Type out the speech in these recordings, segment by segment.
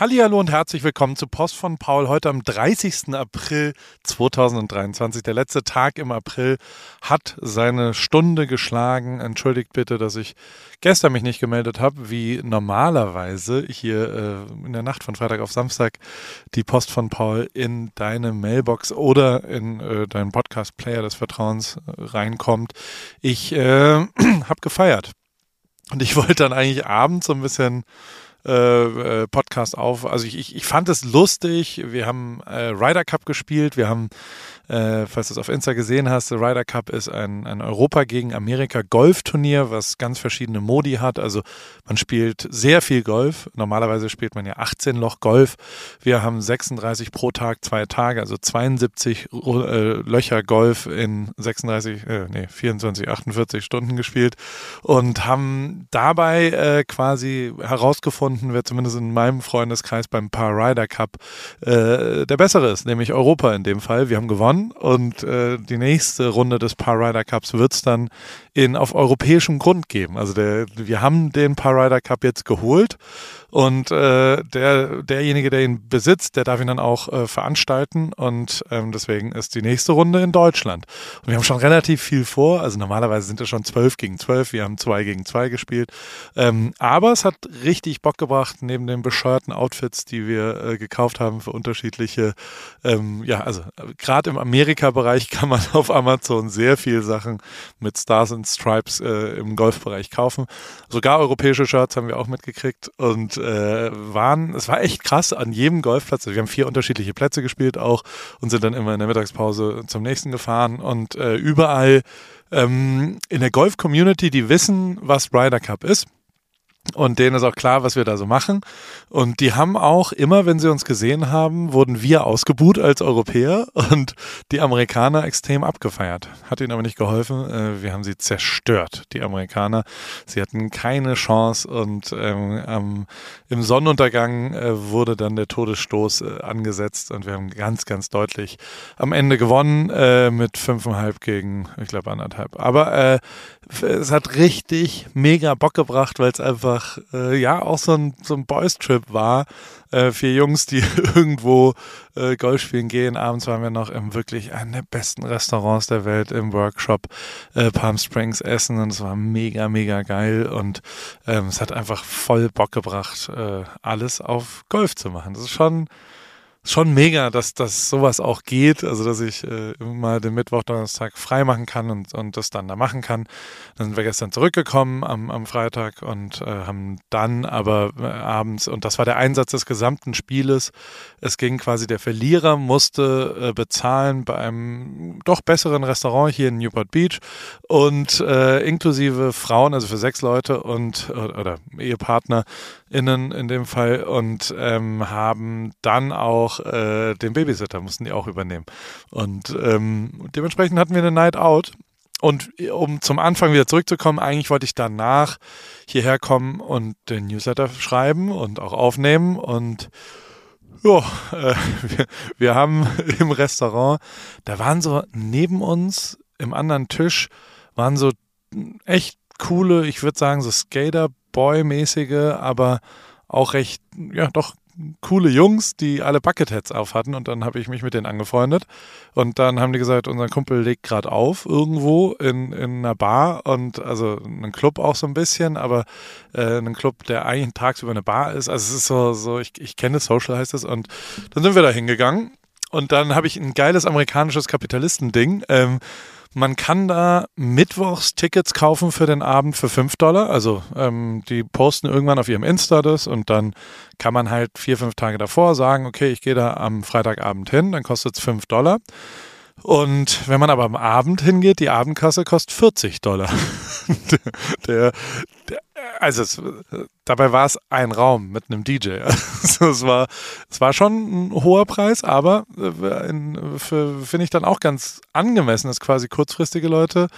Hallihallo und herzlich willkommen zu Post von Paul. Heute am 30. April 2023. Der letzte Tag im April hat seine Stunde geschlagen. Entschuldigt bitte, dass ich gestern mich nicht gemeldet habe, wie normalerweise hier äh, in der Nacht von Freitag auf Samstag die Post von Paul in deine Mailbox oder in äh, deinen Podcast-Player des Vertrauens äh, reinkommt. Ich äh, habe gefeiert. Und ich wollte dann eigentlich abends so ein bisschen äh, äh, Podcast auf. Also ich, ich, ich fand es lustig. Wir haben äh, Ryder Cup gespielt. Wir haben äh, falls du es auf Insta gesehen hast, der Ryder Cup ist ein, ein Europa gegen Amerika Golfturnier, was ganz verschiedene Modi hat. Also man spielt sehr viel Golf. Normalerweise spielt man ja 18 Loch Golf. Wir haben 36 pro Tag, zwei Tage, also 72 äh, Löcher Golf in 36, äh, nee, 24, 48 Stunden gespielt und haben dabei äh, quasi herausgefunden, wer zumindest in meinem Freundeskreis beim Paar Ryder Cup äh, der bessere ist, nämlich Europa in dem Fall. Wir haben gewonnen und äh, die nächste Runde des Par Rider Cups wird es dann in, auf europäischem Grund geben. Also der, wir haben den Par Rider Cup jetzt geholt und äh, der, derjenige, der ihn besitzt, der darf ihn dann auch äh, veranstalten. Und ähm, deswegen ist die nächste Runde in Deutschland. Und wir haben schon relativ viel vor. Also normalerweise sind es schon zwölf gegen zwölf. Wir haben zwei gegen zwei gespielt. Ähm, aber es hat richtig Bock gebracht, neben den bescheuerten Outfits, die wir äh, gekauft haben für unterschiedliche, ähm, ja, also gerade im Amerika-Bereich kann man auf Amazon sehr viel Sachen mit Stars and Stripes äh, im Golfbereich kaufen. Sogar europäische Shirts haben wir auch mitgekriegt. Und äh, waren, es war echt krass an jedem Golfplatz. Wir haben vier unterschiedliche Plätze gespielt auch und sind dann immer in der Mittagspause zum nächsten gefahren und äh, überall ähm, in der Golf-Community, die wissen, was Ryder Cup ist und denen ist auch klar, was wir da so machen. Und die haben auch immer, wenn sie uns gesehen haben, wurden wir ausgebuht als Europäer und die Amerikaner extrem abgefeiert. Hat ihnen aber nicht geholfen. Äh, wir haben sie zerstört, die Amerikaner. Sie hatten keine Chance und ähm, im Sonnenuntergang äh, wurde dann der Todesstoß äh, angesetzt und wir haben ganz, ganz deutlich am Ende gewonnen äh, mit fünfeinhalb gegen, ich glaube, anderthalb. Aber äh, es hat richtig mega Bock gebracht, weil es einfach äh, ja auch so ein, so ein Boys-Trip war. Äh, vier Jungs, die irgendwo äh, Golf spielen gehen. Abends waren wir noch im wirklich einem der besten Restaurants der Welt im Workshop äh, Palm Springs essen und es war mega, mega geil und ähm, es hat einfach voll Bock gebracht, äh, alles auf Golf zu machen. Das ist schon schon mega, dass, dass sowas auch geht, also dass ich äh, mal den Mittwoch, Donnerstag frei machen kann und, und das dann da machen kann. Dann sind wir gestern zurückgekommen am, am Freitag und äh, haben dann aber äh, abends, und das war der Einsatz des gesamten Spieles, es ging quasi, der Verlierer musste äh, bezahlen bei einem doch besseren Restaurant hier in Newport Beach. Und äh, inklusive Frauen, also für sechs Leute und oder EhepartnerInnen in dem Fall. Und ähm, haben dann auch auch äh, den Babysitter mussten die auch übernehmen. Und ähm, dementsprechend hatten wir eine Night Out. Und um zum Anfang wieder zurückzukommen, eigentlich wollte ich danach hierher kommen und den Newsletter schreiben und auch aufnehmen. Und ja, äh, wir, wir haben im Restaurant, da waren so neben uns im anderen Tisch, waren so echt coole, ich würde sagen, so Skater-Boy-mäßige, aber auch recht, ja, doch coole Jungs, die alle Bucketheads auf hatten und dann habe ich mich mit denen angefreundet und dann haben die gesagt, unser Kumpel legt gerade auf irgendwo in, in einer Bar und also ein Club auch so ein bisschen, aber äh, ein Club, der eigentlich tagsüber eine Bar ist. Also es ist so, so ich, ich kenne Social heißt es und dann sind wir da hingegangen und dann habe ich ein geiles amerikanisches Kapitalistending. Ähm, man kann da mittwochs Tickets kaufen für den Abend für 5 Dollar. Also ähm, die posten irgendwann auf ihrem Insta das und dann kann man halt vier, fünf Tage davor sagen, okay, ich gehe da am Freitagabend hin, dann kostet es 5 Dollar. Und wenn man aber am Abend hingeht, die Abendkasse kostet 40 Dollar. der, der, also es, dabei war es ein Raum mit einem DJ. Also es war, es war schon ein hoher Preis, aber äh, finde ich dann auch ganz angemessen, dass quasi kurzfristige Leute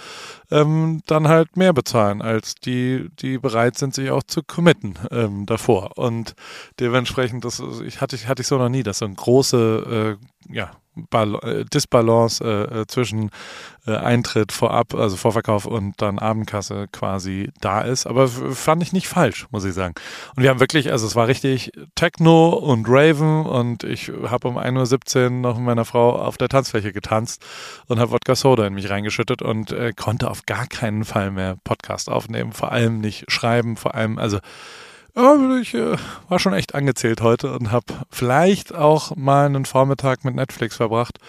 ähm, dann halt mehr bezahlen, als die, die bereit sind, sich auch zu committen ähm, davor. Und dementsprechend, das ich, hatte, ich, hatte ich so noch nie, dass so ein große, äh, ja, Bal äh, Disbalance äh, äh, zwischen äh, Eintritt vorab, also Vorverkauf und dann Abendkasse quasi da ist. Aber fand ich nicht falsch, muss ich sagen. Und wir haben wirklich, also es war richtig Techno und Raven und ich habe um 1.17 Uhr noch mit meiner Frau auf der Tanzfläche getanzt und habe Wodka Soda in mich reingeschüttet und äh, konnte auf gar keinen Fall mehr Podcast aufnehmen, vor allem nicht schreiben, vor allem, also ja, ich äh, war schon echt angezählt heute und habe vielleicht auch mal einen Vormittag mit Netflix verbracht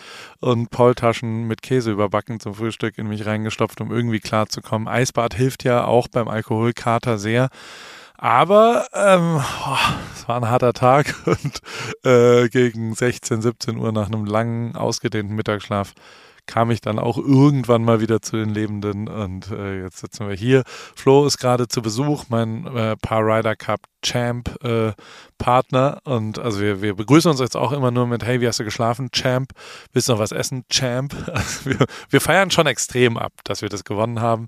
und Paultaschen mit Käse überbacken zum Frühstück in mich reingestopft, um irgendwie klarzukommen. Eisbad hilft ja auch beim Alkoholkater sehr. Aber ähm, es war ein harter Tag und äh, gegen 16, 17 Uhr nach einem langen, ausgedehnten Mittagsschlaf kam ich dann auch irgendwann mal wieder zu den Lebenden und äh, jetzt sitzen wir hier. Flo ist gerade zu Besuch, mein äh, Rider Cup Champ äh, Partner und also wir, wir begrüßen uns jetzt auch immer nur mit Hey, wie hast du geschlafen? Champ, willst du noch was essen? Champ. Also wir, wir feiern schon extrem ab, dass wir das gewonnen haben.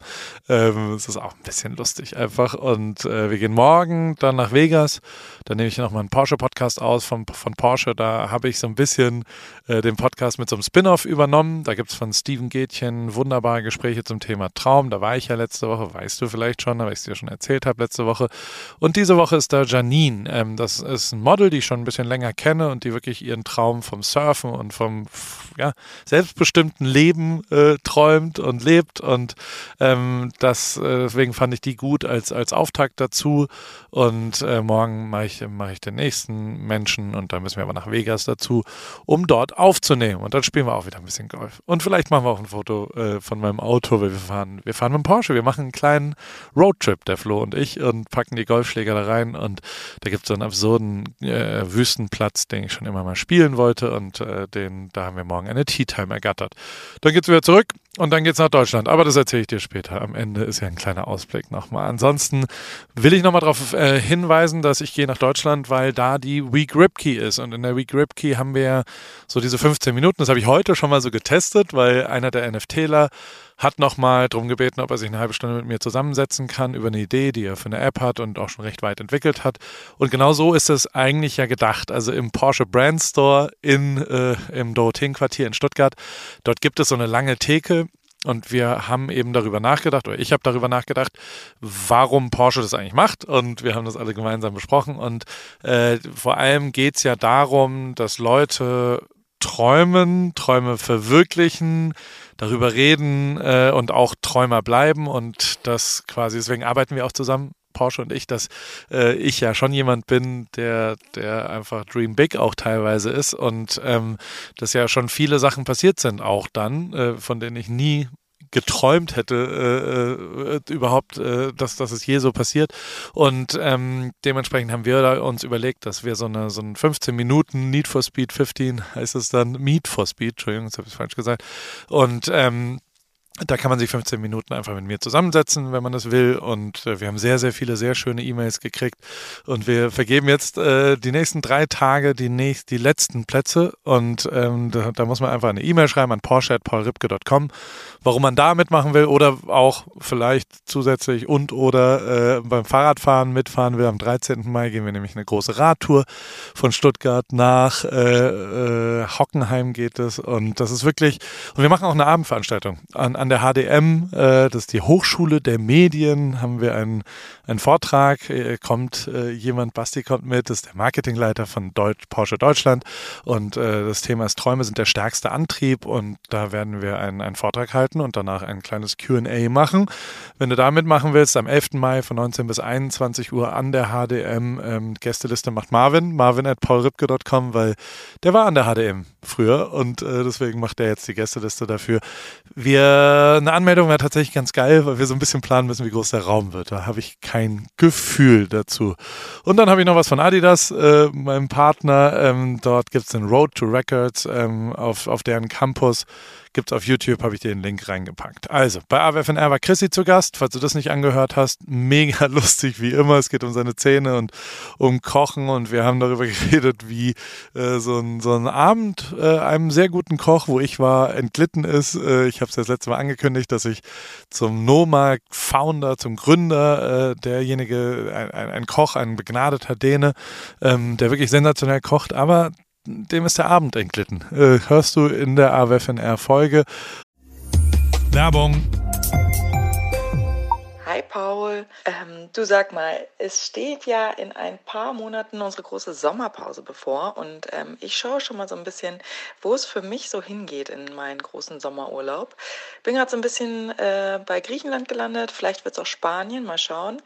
Ähm, es ist auch ein bisschen lustig einfach und äh, wir gehen morgen dann nach Vegas. Dann nehme ich noch mal einen Porsche Podcast aus von, von Porsche. Da habe ich so ein bisschen äh, den Podcast mit so einem Spin-off übernommen. Da gibt es von Steven Gätchen wunderbare Gespräche zum Thema Traum. Da war ich ja letzte Woche, weißt du vielleicht schon, weil ich es dir schon erzählt habe letzte Woche. Und diese Woche ist da Janine. Ähm, das ist ein Model, die ich schon ein bisschen länger kenne und die wirklich ihren Traum vom Surfen und vom ja, selbstbestimmten Leben äh, träumt und lebt. Und ähm, das, äh, deswegen fand ich die gut als, als Auftakt dazu. Und äh, morgen mache ich, mach ich den nächsten Menschen und dann müssen wir aber nach Vegas dazu, um dort aufzunehmen. Und dann spielen wir auch wieder ein bisschen Golf. Und vielleicht machen wir auch ein Foto äh, von meinem Auto, weil wir fahren, wir fahren mit dem Porsche. Wir machen einen kleinen Roadtrip, der Flo und ich, und packen die Golfschläger da rein und da gibt es so einen absurden äh, Wüstenplatz, den ich schon immer mal spielen wollte und äh, den, da haben wir morgen eine Tea Time ergattert. Dann geht es wieder zurück und dann geht es nach Deutschland. Aber das erzähle ich dir später. Am Ende ist ja ein kleiner Ausblick nochmal. Ansonsten will ich nochmal darauf äh, hinweisen, dass ich gehe nach Deutschland, weil da die Week Ripkey ist. Und in der Week Ripkey haben wir so diese 15 Minuten. Das habe ich heute schon mal so getestet, weil einer der NFTler hat nochmal darum gebeten, ob er sich eine halbe Stunde mit mir zusammensetzen kann über eine Idee, die er für eine App hat und auch schon recht weit entwickelt hat. Und genau so ist es eigentlich ja gedacht. Also im Porsche Brand Store in, äh, im Dorotheenquartier in Stuttgart, dort gibt es so eine lange Theke und wir haben eben darüber nachgedacht, oder ich habe darüber nachgedacht, warum Porsche das eigentlich macht. Und wir haben das alle gemeinsam besprochen. Und äh, vor allem geht es ja darum, dass Leute träumen, Träume verwirklichen, darüber reden äh, und auch Träumer bleiben. Und das quasi, deswegen arbeiten wir auch zusammen Porsche und ich, dass äh, ich ja schon jemand bin, der, der einfach Dream Big auch teilweise ist und ähm, dass ja schon viele Sachen passiert sind, auch dann, äh, von denen ich nie geträumt hätte, äh, äh, überhaupt, äh, dass, dass es je so passiert. Und ähm, dementsprechend haben wir uns überlegt, dass wir so eine so ein 15 Minuten Need for Speed 15 heißt es dann, Meet for Speed, Entschuldigung, das habe ich falsch gesagt. Und ähm, da kann man sich 15 Minuten einfach mit mir zusammensetzen, wenn man das will. Und äh, wir haben sehr, sehr viele sehr schöne E-Mails gekriegt. Und wir vergeben jetzt äh, die nächsten drei Tage die, nächst, die letzten Plätze. Und ähm, da, da, muss man einfach eine E-Mail schreiben an porsche.paulripke.com, warum man da mitmachen will oder auch vielleicht zusätzlich und oder äh, beim Fahrradfahren mitfahren will. Am 13. Mai gehen wir nämlich eine große Radtour von Stuttgart nach äh, äh, Hockenheim geht es. Und das ist wirklich, und wir machen auch eine Abendveranstaltung an, an an der HDM, äh, das ist die Hochschule der Medien, haben wir einen, einen Vortrag. Äh, kommt äh, jemand, Basti kommt mit, das ist der Marketingleiter von Deutsch, Porsche Deutschland. Und äh, das Thema ist Träume sind der stärkste Antrieb. Und da werden wir einen, einen Vortrag halten und danach ein kleines QA machen. Wenn du da mitmachen willst, am 11. Mai von 19 bis 21 Uhr an der HDM. Ähm, Gästeliste macht Marvin, marvin at paulripke.com, weil der war an der HDM früher und äh, deswegen macht er jetzt die Gästeliste dafür. Wir eine Anmeldung wäre tatsächlich ganz geil, weil wir so ein bisschen planen müssen, wie groß der Raum wird. Da habe ich kein Gefühl dazu. Und dann habe ich noch was von Adidas, äh, meinem Partner. Ähm, dort gibt es den Road to Records ähm, auf, auf deren Campus Gibt's auf YouTube, habe ich dir den Link reingepackt. Also, bei AWFNR war Chrissy zu Gast, falls du das nicht angehört hast. Mega lustig, wie immer. Es geht um seine Zähne und um Kochen und wir haben darüber geredet, wie äh, so, ein, so ein Abend äh, einem sehr guten Koch, wo ich war, entglitten ist. Äh, ich habe es das letzte Mal angekündigt, dass ich zum Nomad Founder, zum Gründer, äh, derjenige, ein, ein, Koch, ein begnadeter Däne, ähm, der wirklich sensationell kocht, aber dem ist der Abend entglitten. Äh, hörst du in der AWFNR-Folge. Werbung. Hi Paul, ähm, du sag mal, es steht ja in ein paar Monaten unsere große Sommerpause bevor und ähm, ich schaue schon mal so ein bisschen, wo es für mich so hingeht in meinen großen Sommerurlaub. Bin gerade so ein bisschen äh, bei Griechenland gelandet, vielleicht wird es auch Spanien, mal schauen.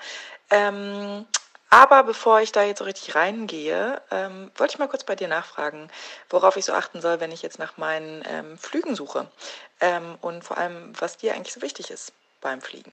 Ähm, aber bevor ich da jetzt so richtig reingehe, ähm, wollte ich mal kurz bei dir nachfragen, worauf ich so achten soll, wenn ich jetzt nach meinen ähm, Flügen suche. Ähm, und vor allem, was dir eigentlich so wichtig ist beim Fliegen.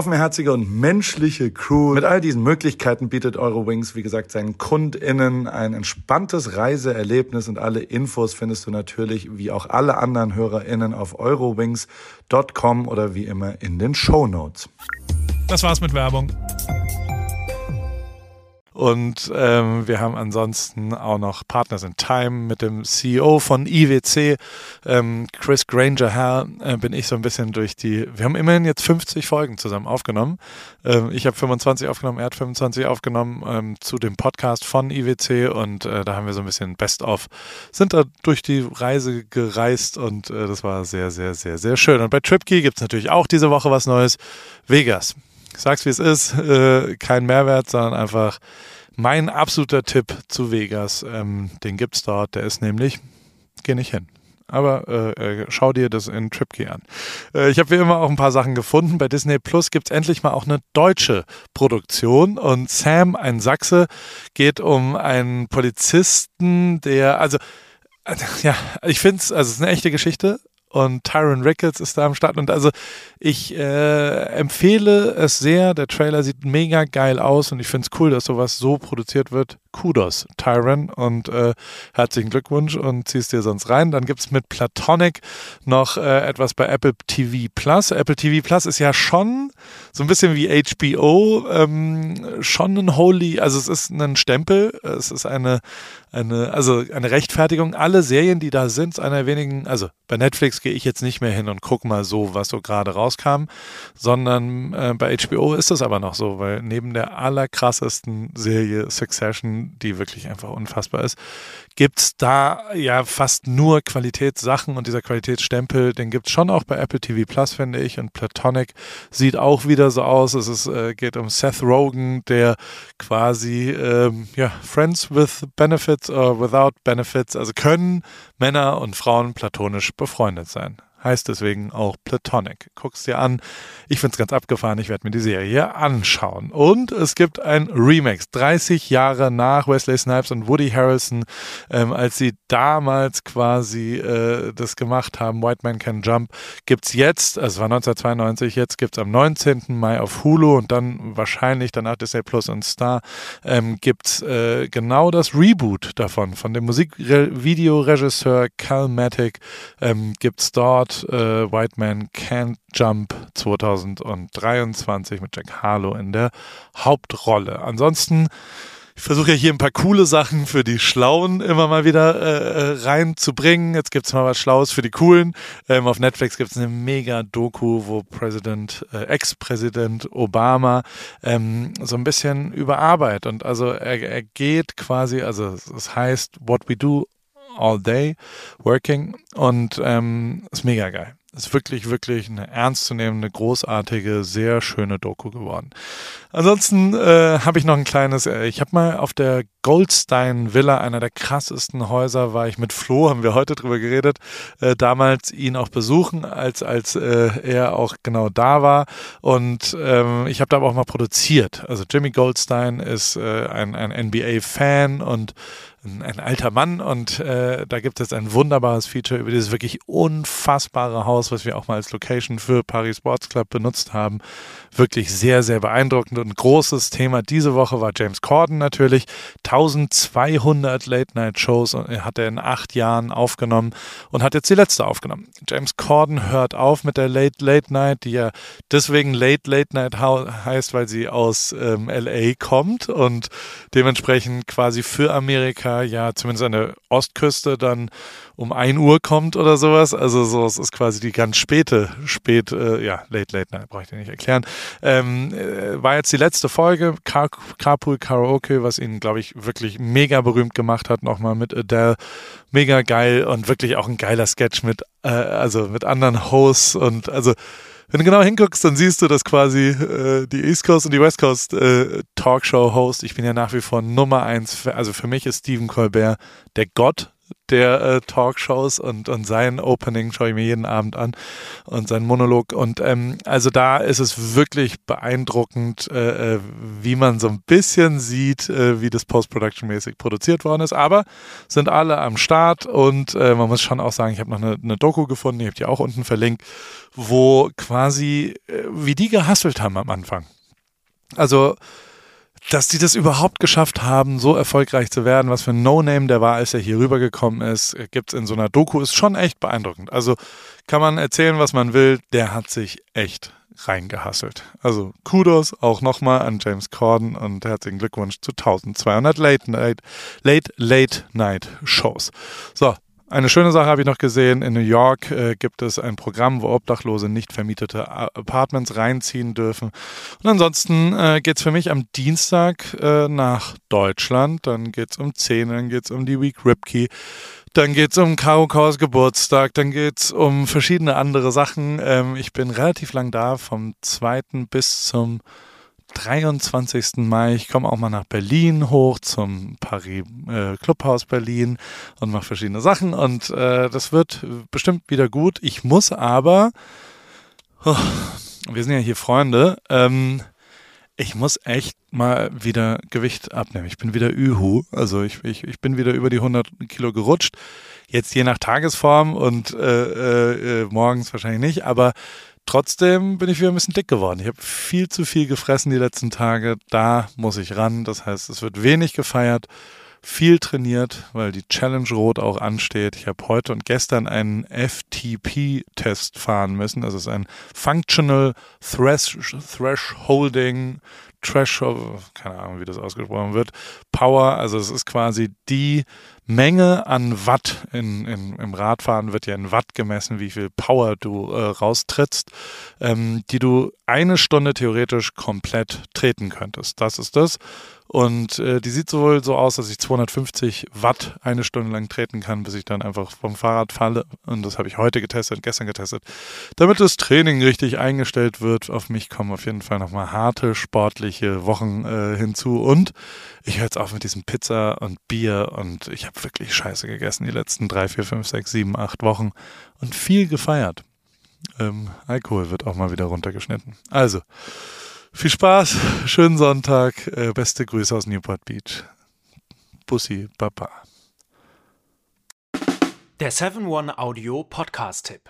offenherzige und menschliche Crew. Mit all diesen Möglichkeiten bietet Eurowings, wie gesagt, seinen KundInnen ein entspanntes Reiseerlebnis und alle Infos findest du natürlich wie auch alle anderen HörerInnen auf eurowings.com oder wie immer in den Show Notes. Das war's mit Werbung. Und ähm, wir haben ansonsten auch noch Partners in Time mit dem CEO von IWC, ähm, Chris Granger Herr, äh, bin ich so ein bisschen durch die. Wir haben immerhin jetzt 50 Folgen zusammen aufgenommen. Ähm, ich habe 25 aufgenommen, er hat 25 aufgenommen ähm, zu dem Podcast von IWC und äh, da haben wir so ein bisschen Best-of, sind da durch die Reise gereist und äh, das war sehr, sehr, sehr, sehr schön. Und bei TripKey gibt es natürlich auch diese Woche was Neues. Vegas. Ich sag's wie es ist, äh, kein Mehrwert, sondern einfach mein absoluter Tipp zu Vegas, ähm, den gibt's dort, der ist nämlich, geh nicht hin. Aber äh, äh, schau dir das in TripKey an. Äh, ich habe wie immer auch ein paar Sachen gefunden. Bei Disney Plus gibt's endlich mal auch eine deutsche Produktion. Und Sam, ein Sachse, geht um einen Polizisten, der, also, äh, ja, ich finde es, also es ist eine echte Geschichte und Tyron Ricketts ist da am Start. Und also ich äh, empfehle es sehr. Der Trailer sieht mega geil aus und ich finde es cool, dass sowas so produziert wird. Kudos, Tyron, und äh, herzlichen Glückwunsch und ziehst dir sonst rein. Dann gibt es mit Platonic noch äh, etwas bei Apple TV Plus. Apple TV Plus ist ja schon so ein bisschen wie HBO, ähm, schon ein Holy, also es ist ein Stempel, es ist eine, eine, also eine Rechtfertigung. Alle Serien, die da sind, einer wenigen, also bei Netflix gehe ich jetzt nicht mehr hin und gucke mal so, was so gerade rauskam, sondern äh, bei HBO ist das aber noch so, weil neben der allerkrassesten Serie Succession die wirklich einfach unfassbar ist, gibt es da ja fast nur Qualitätssachen und dieser Qualitätsstempel, den gibt es schon auch bei Apple TV Plus, finde ich. Und Platonic sieht auch wieder so aus. Es ist, äh, geht um Seth Rogen, der quasi ähm, ja, Friends with Benefits or Without Benefits, also können Männer und Frauen platonisch befreundet sein heißt deswegen auch Platonic. Guck's dir an. Ich find's ganz abgefahren. Ich werde mir die Serie anschauen. Und es gibt ein Remix. 30 Jahre nach Wesley Snipes und Woody Harrelson, ähm, als sie damals quasi äh, das gemacht haben, White Man Can Jump, gibt's jetzt, also es war 1992, jetzt gibt's am 19. Mai auf Hulu und dann wahrscheinlich danach Disney Plus und Star, ähm, gibt's äh, genau das Reboot davon, von dem Musikvideoregisseur Cal Matic, ähm, gibt's dort äh, White Man Can't Jump 2023 mit Jack Harlow in der Hauptrolle. Ansonsten ich versuche ja hier ein paar coole Sachen für die Schlauen immer mal wieder äh, äh reinzubringen. Jetzt gibt es mal was Schlaues für die Coolen. Ähm, auf Netflix gibt es eine mega Doku, wo Präsident, äh, Ex-Präsident Obama ähm, so ein bisschen über Arbeit und also er, er geht quasi, also es heißt What We Do all day working und ähm, ist mega geil. ist wirklich, wirklich eine ernstzunehmende, großartige, sehr schöne Doku geworden. Ansonsten äh, habe ich noch ein kleines, äh, ich habe mal auf der Goldstein Villa, einer der krassesten Häuser, war ich mit Flo, haben wir heute drüber geredet, äh, damals ihn auch besuchen, als, als äh, er auch genau da war. Und ähm, ich habe da aber auch mal produziert. Also Jimmy Goldstein ist äh, ein, ein NBA-Fan und ein, ein alter Mann und äh, da gibt es ein wunderbares Feature über dieses wirklich unfassbare Haus, was wir auch mal als Location für Paris Sports Club benutzt haben. Wirklich sehr, sehr beeindruckend und großes Thema diese Woche war James Corden natürlich. 1200 Late-Night-Shows hat er in acht Jahren aufgenommen und hat jetzt die letzte aufgenommen. James Corden hört auf mit der Late Late Night, die ja deswegen Late Late Night heißt, weil sie aus ähm, LA kommt und dementsprechend quasi für Amerika Ja zumindest an der Ostküste dann um 1 Uhr kommt oder sowas. Also so, es ist quasi die ganz späte, spät, äh, ja, late, late night, brauche ich dir nicht erklären. Ähm, äh, war jetzt die letzte Folge, Car Carpool Karaoke, was ihn, glaube ich, wirklich mega berühmt gemacht hat, nochmal mit Adele. Mega geil und wirklich auch ein geiler Sketch mit, äh, also mit anderen Hosts und also wenn du genau hinguckst, dann siehst du, dass quasi äh, die East Coast und die West Coast äh, Talkshow-Host, ich bin ja nach wie vor Nummer eins, also für mich ist Stephen Colbert der Gott der äh, Talkshows und, und sein Opening schaue ich mir jeden Abend an und sein Monolog. Und ähm, also da ist es wirklich beeindruckend, äh, äh wie man so ein bisschen sieht, äh, wie das Post-Production-mäßig produziert worden ist. Aber sind alle am Start und äh, man muss schon auch sagen, ich habe noch eine, eine Doku gefunden, ich habe die auch unten verlinkt, wo quasi, äh, wie die gehasselt haben am Anfang. Also dass die das überhaupt geschafft haben, so erfolgreich zu werden, was für ein No-Name der war, als er hier rübergekommen ist, gibt es in so einer Doku, ist schon echt beeindruckend. Also kann man erzählen, was man will, der hat sich echt reingehasselt. Also Kudos auch nochmal an James Corden und herzlichen Glückwunsch zu 1200 Late Night, Late, Late Night Shows. So, eine schöne Sache habe ich noch gesehen. In New York äh, gibt es ein Programm, wo Obdachlose nicht vermietete Apartments reinziehen dürfen. Und ansonsten äh, geht es für mich am Dienstag äh, nach Deutschland. Dann geht es um 10, dann geht es um die Week Ripkey. Dann geht es um Karo Kaus Geburtstag, dann geht es um verschiedene andere Sachen. Ähm, ich bin relativ lang da, vom 2. bis zum 23. Mai. Ich komme auch mal nach Berlin hoch zum Paris äh, Clubhaus Berlin und mache verschiedene Sachen und äh, das wird bestimmt wieder gut. Ich muss aber, oh, wir sind ja hier Freunde, ähm, ich muss echt mal wieder Gewicht abnehmen. Ich bin wieder Ühu, also ich, ich, ich bin wieder über die 100 Kilo gerutscht. Jetzt je nach Tagesform und äh, äh, äh morgens wahrscheinlich nicht, aber Trotzdem bin ich wieder ein bisschen dick geworden. Ich habe viel zu viel gefressen die letzten Tage. Da muss ich ran. Das heißt, es wird wenig gefeiert, viel trainiert, weil die Challenge Rot auch ansteht. Ich habe heute und gestern einen FTP-Test fahren müssen. Das ist ein Functional Thresh Thresholding Trash, keine Ahnung, wie das ausgesprochen wird, Power, also es ist quasi die Menge an Watt in, in, im Radfahren wird ja in Watt gemessen, wie viel Power du äh, raustrittst, ähm, die du eine Stunde theoretisch komplett treten könntest. Das ist das. Und äh, die sieht sowohl so aus, dass ich 250 Watt eine Stunde lang treten kann, bis ich dann einfach vom Fahrrad falle. Und das habe ich heute getestet, gestern getestet. Damit das Training richtig eingestellt wird, auf mich kommen auf jeden Fall nochmal harte, sportliche Wochen äh, hinzu. Und ich höre jetzt auf mit diesem Pizza und Bier und ich habe wirklich Scheiße gegessen die letzten drei, vier, fünf, sechs, sieben, acht Wochen und viel gefeiert. Ähm, Alkohol wird auch mal wieder runtergeschnitten. Also, viel Spaß, schönen Sonntag, äh, beste Grüße aus Newport Beach. Bussi, Papa. Der 7-One Audio Podcast-Tipp.